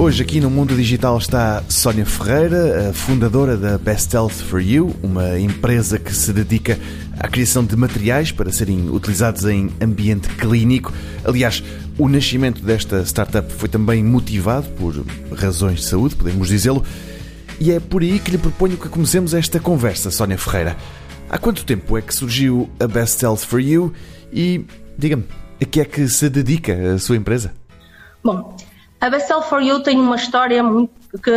Hoje aqui no Mundo Digital está Sónia Ferreira, fundadora da Best Health for You, uma empresa que se dedica à criação de materiais para serem utilizados em ambiente clínico. Aliás, o nascimento desta startup foi também motivado por razões de saúde, podemos dizê-lo, e é por aí que lhe proponho que comecemos esta conversa, Sónia Ferreira. Há quanto tempo é que surgiu a Best Health for You e, diga-me, a que é que se dedica a sua empresa? Bom, a Bessel for You tem uma história muito, que,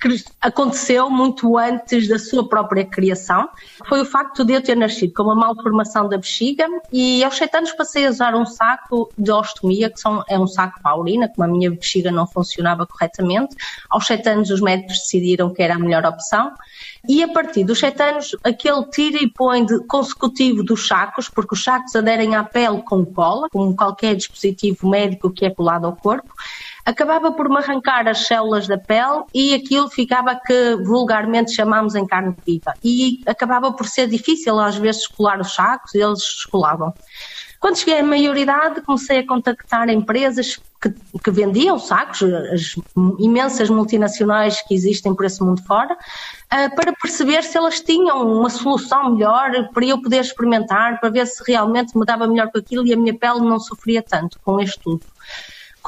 que, aconteceu muito antes da sua própria criação. Foi o facto de eu ter nascido com uma malformação da bexiga e aos sete anos passei a usar um saco de ostomia, que são, é um saco para a urina, como a minha bexiga não funcionava corretamente. Aos sete anos os médicos decidiram que era a melhor opção. E a partir dos sete anos, aquele tira e põe de consecutivo dos sacos, porque os sacos aderem à pele com cola, como qualquer dispositivo médico que é colado ao corpo, acabava por me arrancar as células da pele e aquilo ficava que vulgarmente chamamos em carne viva. E acabava por ser difícil às vezes colar os sacos e eles descolavam. Quando cheguei à maioridade, comecei a contactar empresas que, que, vendiam sacos, as imensas multinacionais que existem por esse mundo fora, uh, para perceber se elas tinham uma solução melhor para eu poder experimentar, para ver se realmente me dava melhor com aquilo e a minha pele não sofria tanto com este tudo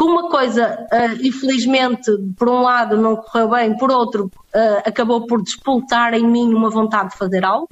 que uma coisa, uh, infelizmente, por um lado não correu bem, por outro, uh, acabou por despoltar em mim uma vontade de fazer algo.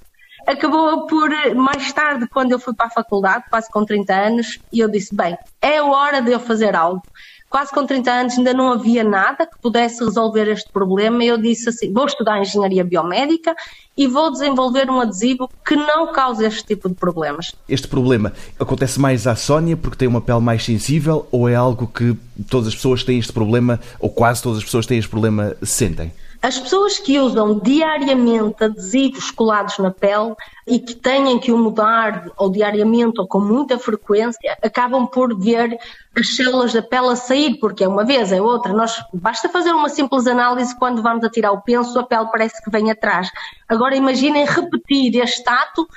Acabou por, mais tarde, quando eu fui para a faculdade, quase com 30 anos, e eu disse: bem, é hora de eu fazer algo quase com 30 anos ainda não havia nada que pudesse resolver este problema. Eu disse assim: vou estudar engenharia biomédica e vou desenvolver um adesivo que não cause este tipo de problemas. Este problema acontece mais à Sónia porque tem uma pele mais sensível ou é algo que todas as pessoas têm este problema, ou quase todas as pessoas têm este problema, sentem? As pessoas que usam diariamente adesivos colados na pele e que têm que o mudar ou diariamente ou com muita frequência, acabam por ver as células da pele a sair, porque é uma vez, é outra. Nós basta fazer uma simples análise quando vamos a tirar o penso, a pele parece que vem atrás. Agora imaginem repetir este ato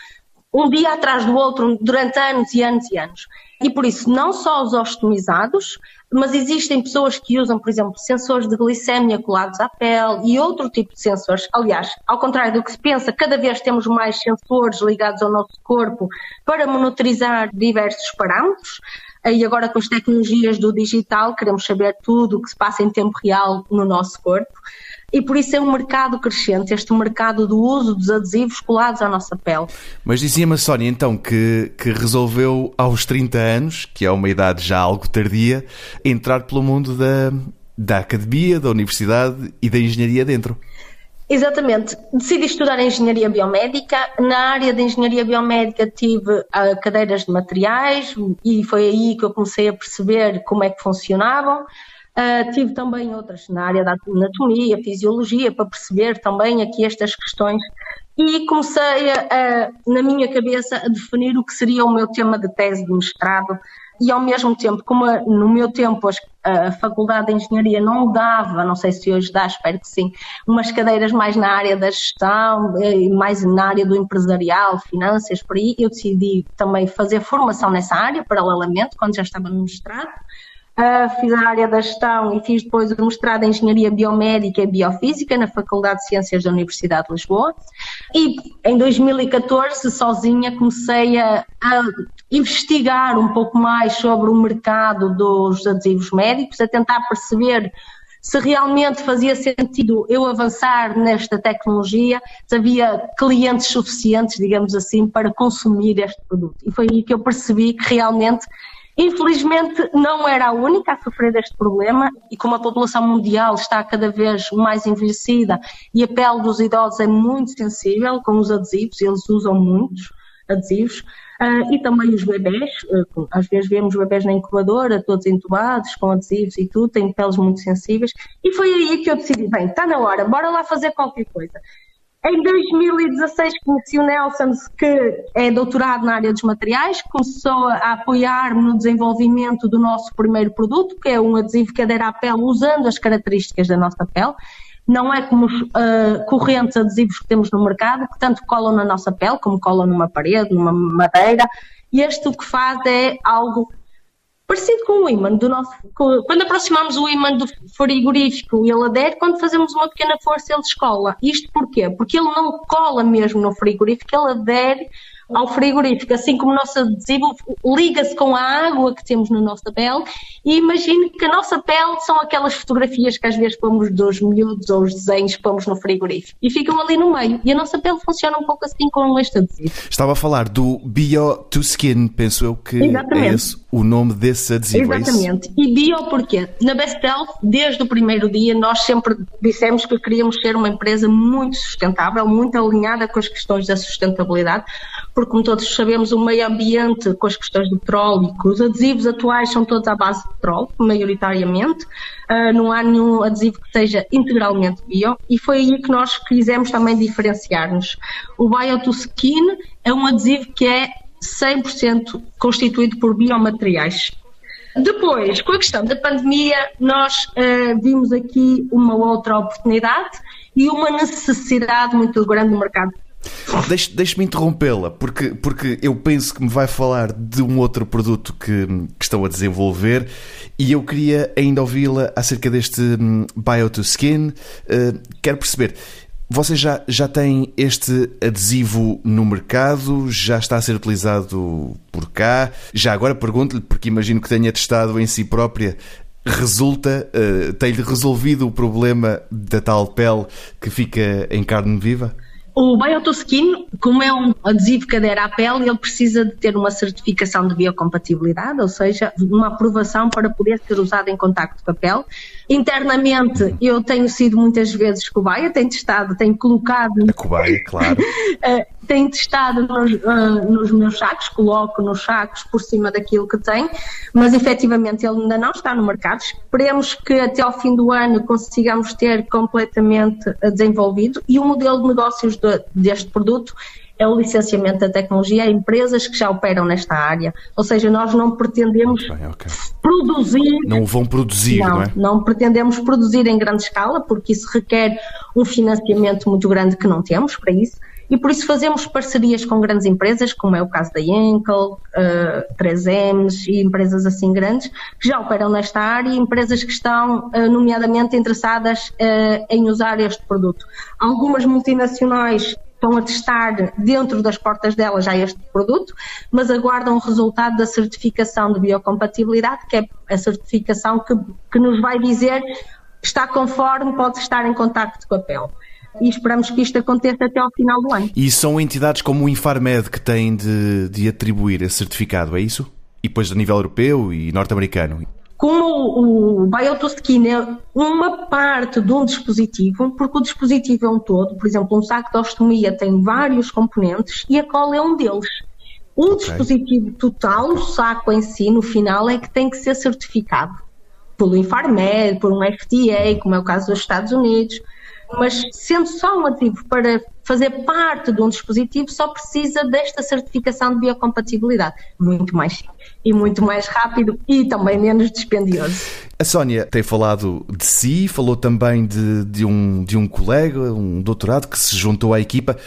um dia atrás do outro durante anos e anos e anos. E por isso, não só os ostomizados, mas existem pessoas que usam, por exemplo, sensores de glicemia colados à pele e outro tipo de sensores. Aliás, ao contrário do que se pensa, cada vez temos mais sensores ligados ao nosso corpo para monitorizar diversos parâmetros. E agora com as tecnologias do digital, queremos saber tudo o que se passa em tempo real no nosso corpo e por isso é um mercado crescente, este mercado do uso dos adesivos colados à nossa pele. Mas dizia-me a Sónia então que, que resolveu aos 30 anos, que é uma idade já algo tardia, entrar pelo mundo da, da academia, da universidade e da engenharia dentro. Exatamente. Decidi estudar Engenharia Biomédica. Na área de Engenharia Biomédica tive uh, cadeiras de materiais e foi aí que eu comecei a perceber como é que funcionavam. Uh, tive também outras na área da anatomia, fisiologia, para perceber também aqui estas questões. E comecei a, na minha cabeça a definir o que seria o meu tema de tese de mestrado. E ao mesmo tempo, como no meu tempo a Faculdade de Engenharia não dava, não sei se hoje dá, espero que sim, umas cadeiras mais na área da gestão, eh, mais na área do empresarial, finanças, por aí, eu decidi também fazer formação nessa área, paralelamente, quando já estava no mestrado. Uh, fiz a área da gestão e fiz depois o mestrado em Engenharia Biomédica e Biofísica na Faculdade de Ciências da Universidade de Lisboa. E em 2014, sozinha, comecei a, a investigar um pouco mais sobre o mercado dos adesivos médicos, a tentar perceber se realmente fazia sentido eu avançar nesta tecnologia, se havia clientes suficientes, digamos assim, para consumir este produto. E foi aí que eu percebi que realmente Infelizmente, não era a única a sofrer deste problema e como a população mundial está cada vez mais envelhecida e a pele dos idosos é muito sensível com os adesivos, eles usam muitos adesivos, uh, e também os bebés, uh, às vezes vemos bebés na incubadora, todos entubados, com adesivos e tudo, têm peles muito sensíveis, e foi aí que eu decidi, bem, está na hora, bora lá fazer qualquer coisa. Em 2016 conheci o Nelson, que é doutorado na área dos materiais, começou a apoiar-me no desenvolvimento do nosso primeiro produto, que é um adesivo que adere à pele usando as características da nossa pele. Não é como os uh, correntes adesivos que temos no mercado, que tanto colam na nossa pele, como colam numa parede, numa madeira. E este o que faz é algo Parecido com o ímã do nosso. Quando aproximamos o ímã do frigorífico, ele adere, quando fazemos uma pequena força, ele descola. Isto porquê? Porque ele não cola mesmo no frigorífico, ele adere ao frigorífico, assim como o nosso adesivo liga-se com a água que temos na nossa pele e imagine que a nossa pele são aquelas fotografias que às vezes pomos dos miúdos ou os desenhos que pomos no frigorífico e ficam ali no meio e a nossa pele funciona um pouco assim com este adesivo. Estava a falar do Bio to Skin, penso eu que Exatamente. é esse o nome desse adesivo. É Exatamente. É e bio porquê? Na Bestel, desde o primeiro dia, nós sempre dissemos que queríamos ser uma empresa muito sustentável, muito alinhada com as questões da sustentabilidade, porque, como todos sabemos, o meio ambiente, com as questões do petróleo, os adesivos atuais são todos à base de petróleo, maioritariamente. Uh, não há nenhum adesivo que seja integralmente bio, e foi aí que nós quisemos também diferenciar-nos. O Bio é um adesivo que é 100% constituído por biomateriais. Depois, com a questão da pandemia, nós uh, vimos aqui uma outra oportunidade e uma necessidade muito grande no mercado. Deixe-me deixe interrompê-la, porque, porque eu penso que me vai falar de um outro produto que, que estão a desenvolver e eu queria ainda ouvi-la acerca deste um, Bio to Skin. Uh, quero perceber, você já, já tem este adesivo no mercado? Já está a ser utilizado por cá? Já agora pergunto-lhe, porque imagino que tenha testado em si própria resulta, uh, tem-lhe resolvido o problema da tal pele que fica em carne viva? O Biotoskin, como é um adesivo que adere à pele, ele precisa de ter uma certificação de biocompatibilidade, ou seja, uma aprovação para poder ser usado em contacto com a pele. Internamente, eu tenho sido muitas vezes cobaia, tenho testado, tenho colocado. A cobaia, claro. Tenho testado nos, uh, nos, meus sacos, coloco nos sacos por cima daquilo que tem, mas efetivamente ele ainda não está no mercado. Esperemos que até ao fim do ano consigamos ter completamente desenvolvido e o modelo de negócios de, deste produto é o licenciamento da tecnologia a empresas que já operam nesta área. Ou seja, nós não pretendemos okay, okay. produzir. Não vão produzir, não, não é? Não pretendemos produzir em grande escala, porque isso requer um financiamento muito grande que não temos para isso. E por isso fazemos parcerias com grandes empresas, como é o caso da Yankel, uh, 3Ms e empresas assim grandes, que já operam nesta área e empresas que estão, uh, nomeadamente, interessadas uh, em usar este produto. Algumas multinacionais estão a testar dentro das portas delas já este produto, mas aguardam o resultado da certificação de biocompatibilidade, que é a certificação que, que nos vai dizer está conforme, pode estar em contacto com a pele. E esperamos que isto aconteça até ao final do ano. E são entidades como o Infarmed que têm de, de atribuir esse certificado, é isso? E depois a nível europeu e norte-americano? como o Biotoskin é uma parte de um dispositivo, porque o dispositivo é um todo, por exemplo, um saco de ostomia tem vários componentes e a cola é um deles. O okay. dispositivo total, o saco em si, no final, é que tem que ser certificado pelo Infarmed, por um FDA, como é o caso dos Estados Unidos mas sendo só um ativo para fazer parte de um dispositivo, só precisa desta certificação de biocompatibilidade. Muito mais e muito mais rápido e também menos dispendioso. A Sónia tem falado de si, falou também de, de, um, de um colega, um doutorado que se juntou à equipa.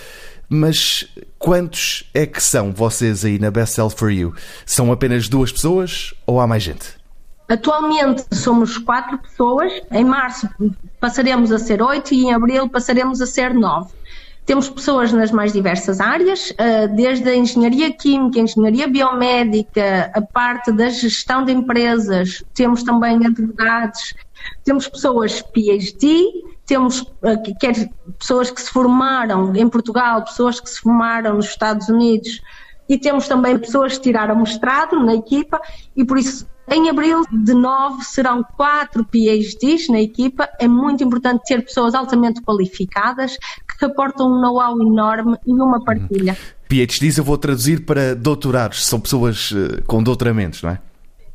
Mas quantos é que são vocês aí na Best Self for You? São apenas duas pessoas ou há mais gente? Atualmente somos quatro pessoas, em março passaremos a ser oito e em abril passaremos a ser nove. Temos pessoas nas mais diversas áreas, eh, desde a engenharia química, a engenharia biomédica, a parte da gestão de empresas, temos também advogados, temos pessoas PhD, temos eh, quer pessoas que se formaram em Portugal, pessoas que se formaram nos Estados Unidos e temos também pessoas que tiraram mestrado na equipa e por isso em abril de nove serão quatro PhDs na equipa. É muito importante ter pessoas altamente qualificadas que aportam um know-how enorme e uma partilha. PhDs eu vou traduzir para doutorados, são pessoas eh, com doutoramentos, não é?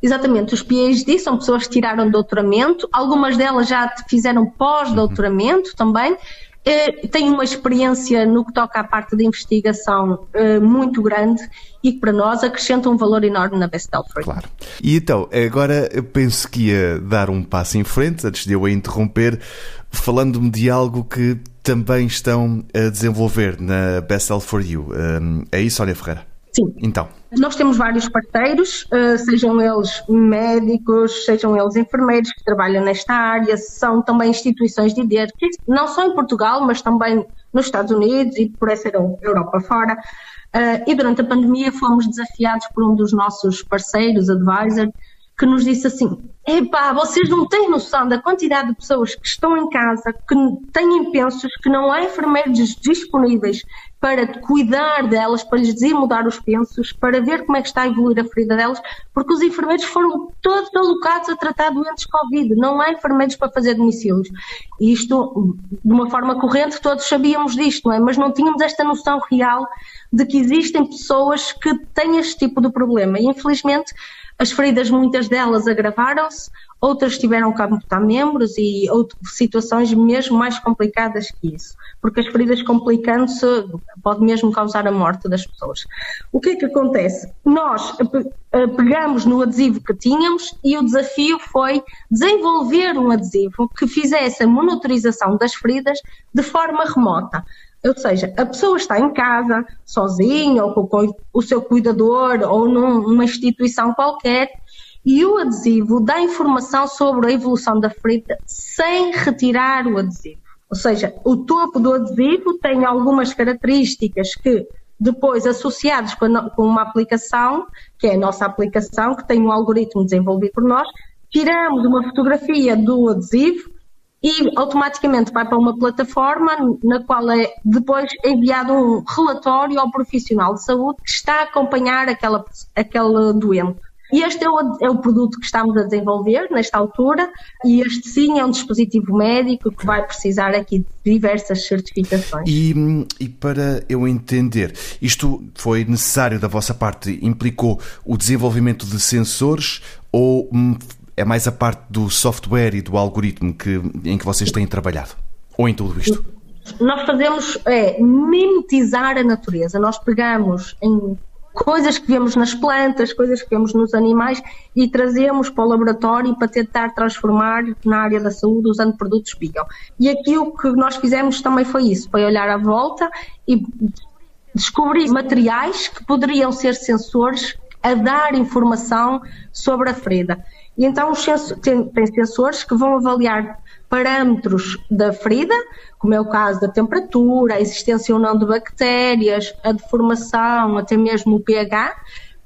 Exatamente, os PhD são pessoas que tiraram doutoramento, algumas delas já fizeram pós-doutoramento uhum. também, eh, tem uma experiência no que toca à parte de investigação eh, muito grande e que para nós acrescenta um valor enorme na Best Alfred. Claro. E então, agora eu penso que ia dar um passo em frente, antes de eu a interromper, falando-me de algo que também estão a desenvolver na Best Sell for You. Eh, é isso, Sónia Ferreira? Sim. Então. Nós temos vários parceiros, eh, sejam eles médicos, sejam eles enfermeiros que trabalham nesta área, são também instituições de direito, não só em Portugal, mas também nos Estados Unidos e por essa Europa fora. Eh, e durante a pandemia fomos desafiados por um dos nossos parceiros, advisor, que nos disse assim: Epá, vocês não têm noção da quantidade de pessoas que estão em casa, que têm pensos, que não há enfermeiros disponíveis para cuidar delas, para lhes dizer mudar os pensos, para ver como é que está a evoluir a ferida delas, porque os enfermeiros foram todos alocados a tratar doentes Covid, não há enfermeiros para fazer domicílios. Isto, de uma forma corrente, todos sabíamos disto, não é? mas não tínhamos esta noção real de que existem pessoas que têm este tipo de problema. E, infelizmente, as feridas, muitas delas agravaram-se, outras tiveram que amputar membros e outras situações mesmo mais complicadas que isso, porque as feridas complicando-se pode mesmo causar a morte das pessoas. O que é que acontece? Nós pegamos no adesivo que tínhamos e o desafio foi desenvolver um adesivo que fizesse a monitorização das feridas de forma remota. Ou seja, a pessoa está em casa, sozinha, ou com o seu cuidador, ou numa instituição qualquer, e o adesivo dá informação sobre a evolução da ferida sem retirar o adesivo. Ou seja, o topo do adesivo tem algumas características que, depois associados com uma aplicação, que é a nossa aplicação, que tem um algoritmo desenvolvido por nós, tiramos uma fotografia do adesivo e automaticamente vai para uma plataforma na qual é depois enviado um relatório ao profissional de saúde que está a acompanhar aquela, aquele doente. E este é o, é o, produto que estamos a desenvolver nesta altura, e este sim é um dispositivo médico que vai precisar aqui de diversas certificações. E, e para eu entender, isto foi necessário da vossa parte, implicou o desenvolvimento de sensores ou hum, é mais a parte do software e do algoritmo que, em que vocês têm trabalhado? Ou em tudo isto? Nós fazemos é mimetizar a natureza. Nós pegamos em coisas que vemos nas plantas, coisas que vemos nos animais e trazemos para o laboratório para tentar transformar na área da saúde usando produtos bio. E aqui o que nós fizemos também foi isso, foi olhar à volta e descobrir materiais que poderiam ser sensores a dar informação sobre a ferida. E então tem sensores que vão avaliar parâmetros da ferida, como é o caso da temperatura, a existência ou não de bactérias, a deformação, até mesmo o pH,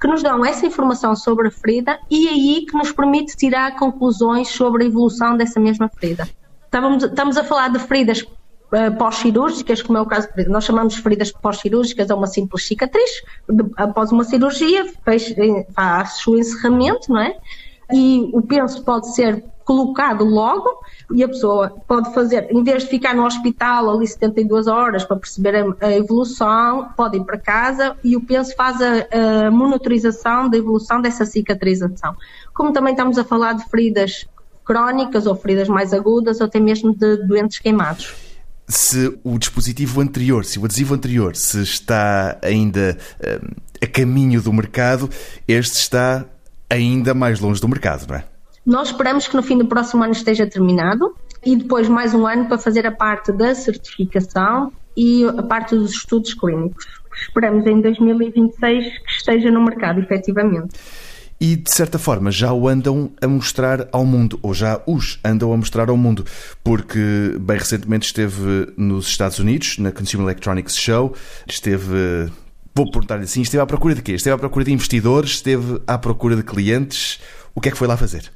que nos dão essa informação sobre a ferida e aí que nos permite tirar conclusões sobre a evolução dessa mesma ferida. Estávamos, estamos a falar de feridas uh, pós-cirúrgicas, como é o caso, nós chamamos de feridas pós-cirúrgicas a uma simples cicatriz, após uma cirurgia, faz, faz o encerramento, não é? E o penso pode ser colocado logo e a pessoa pode fazer, em vez de ficar no hospital ali 72 horas para perceber a, evolução, pode ir para casa e o penso faz a, a, monitorização da evolução dessa cicatrização. Como também estamos a falar de feridas crónicas ou feridas mais agudas ou até mesmo de doentes queimados se o dispositivo anterior, se o adesivo anterior, se está ainda uh, a caminho do mercado, este está ainda mais longe do mercado, não é? Nós esperamos que no fim do próximo ano esteja terminado e depois mais um ano para fazer a parte da certificação e a parte dos estudos clínicos. Esperamos em 2026 que esteja no mercado, efetivamente. E de certa forma já o andam a mostrar ao mundo, ou já os andam a mostrar ao mundo, porque bem recentemente esteve nos Estados Unidos, na Consumer Electronics Show, esteve Vou perguntar-lhe assim: esteve à procura de quê? Esteve à procura de investidores? Esteve à procura de clientes? O que é que foi lá fazer?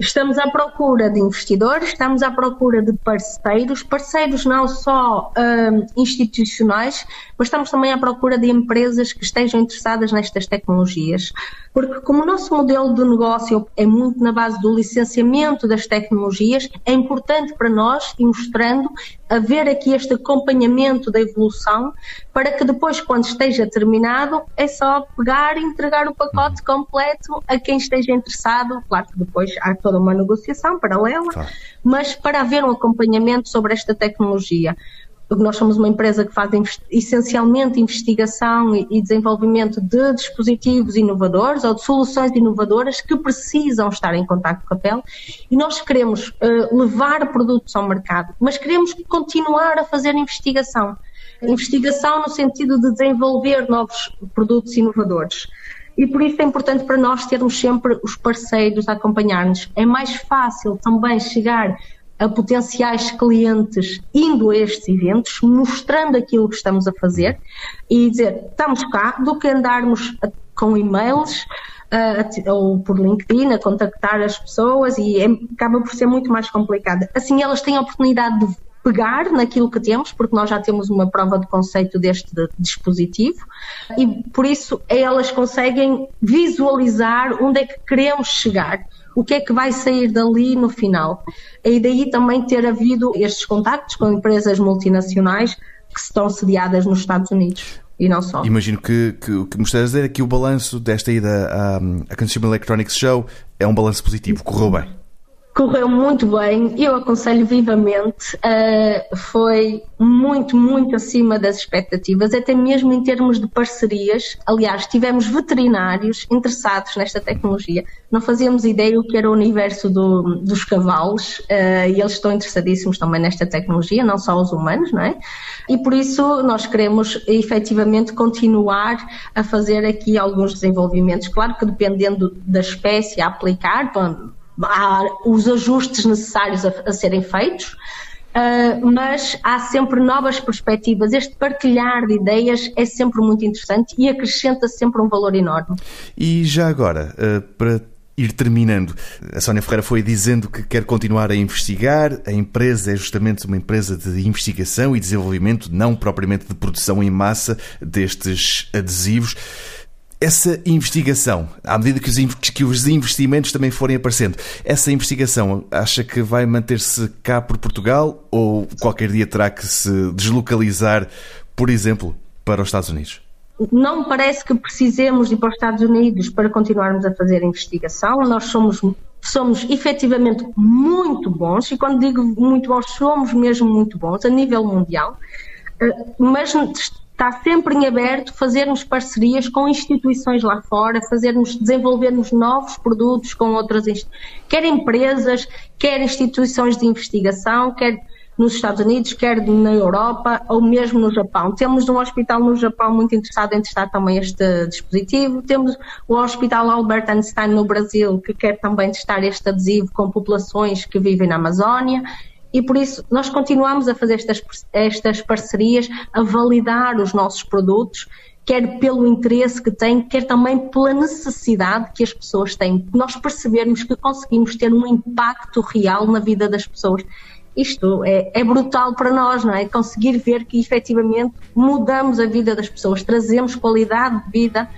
Estamos à procura de investidores, estamos à procura de parceiros, parceiros não só um, institucionais, mas estamos também à procura de empresas que estejam interessadas nestas tecnologias. Porque, como o nosso modelo de negócio é muito na base do licenciamento das tecnologias, é importante para nós ir mostrando haver aqui este acompanhamento da evolução para que depois, quando esteja terminado, é só pegar e entregar o pacote uhum. completo a quem esteja interessado. Claro que depois há toda uma negociação paralela, claro. mas para haver um acompanhamento sobre esta tecnologia. Nós somos uma empresa que faz essencialmente investigação e desenvolvimento de dispositivos inovadores ou de soluções inovadoras que precisam estar em contato com a pele e nós queremos uh, levar produtos ao mercado, mas queremos continuar a fazer investigação. investigação no sentido de desenvolver novos produtos inovadores. E por isso é importante para nós termos sempre os parceiros a acompanhar-nos. É mais fácil também chegar a potenciais clientes indo a estes eventos, mostrando aquilo que estamos a fazer e dizer estamos cá, do que andarmos com e-mails uh, ou por LinkedIn a contactar as pessoas e é, acaba por ser muito mais complicado. Assim elas têm a oportunidade de pegar naquilo que temos, porque nós já temos uma prova de conceito deste dispositivo e por isso elas conseguem visualizar onde é que queremos chegar o que é que vai sair dali no final. E daí também ter havido estes contactos com empresas multinacionais que estão sediadas nos Estados Unidos. E não só. Imagino que, que o que me estás a dizer é que o balanço desta ida à, à Consumer Electronics Show é um balanço positivo, correu bem. Correu muito bem, eu aconselho vivamente. Uh, foi muito, muito acima das expectativas, até mesmo em termos de parcerias. Aliás, tivemos veterinários interessados nesta tecnologia. Não fazíamos ideia o que era o universo do, dos cavalos uh, e eles estão interessadíssimos também nesta tecnologia, não só os humanos, não é? E por isso nós queremos efetivamente continuar a fazer aqui alguns desenvolvimentos. Claro que dependendo da espécie a aplicar, há os ajustes necessários a, a serem feitos, uh, mas há sempre novas perspectivas. Este partilhar de ideias é sempre muito interessante e acrescenta sempre um valor enorme. E já agora, uh, para ir terminando, a Sónia Ferreira foi dizendo que quer continuar a investigar. A empresa é justamente uma empresa de investigação e desenvolvimento, não propriamente de produção em massa destes adesivos. Essa investigação, à medida que os, que os investimentos também forem aparecendo, essa investigação acha que vai manter-se cá por Portugal ou qualquer dia terá que se deslocalizar, por exemplo, para os Estados Unidos? Não me parece que precisemos ir para os Estados Unidos para continuarmos a fazer investigação. Nós somos somos efetivamente muito bons, e quando digo muito bons, somos mesmo muito bons a nível mundial, eh, mas está sempre em aberto fazermos parcerias com instituições lá fora, fazermos, desenvolvermos novos produtos com outras, quer empresas, quer instituições de investigação, quer nos Estados Unidos, quer na Europa ou mesmo no Japão. Temos um hospital no Japão muito interessado em testar também este dispositivo. Temos o Hospital Albert Einstein no Brasil que quer também testar este adesivo com populações que vivem na Amazónia e por isso nós continuamos a fazer estas, estas parcerias, a validar os nossos produtos, quer pelo interesse que têm, quer também pela necessidade que as pessoas têm. Nós percebermos que conseguimos ter um impacto real na vida das pessoas. Isto é, é brutal para nós, não é? Conseguir ver que efetivamente mudamos a vida das pessoas, trazemos qualidade de vida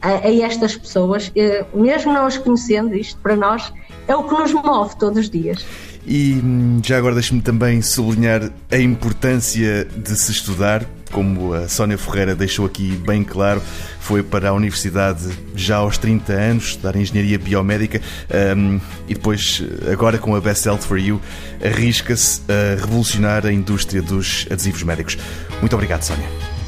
a, a estas pessoas, eh, mesmo não as conhecendo, isto para nós é o que nos move todos os dias. E hum, já agora deixe-me também sublinhar a importância de se estudar, como a Sónia Ferreira deixou aqui bem claro, foi para a universidade já aos 30 anos, estudar Engenharia Biomédica um, e depois, agora com a Best Health for You, arrisca-se a revolucionar a indústria dos adesivos médicos. Muito obrigado, Sónia.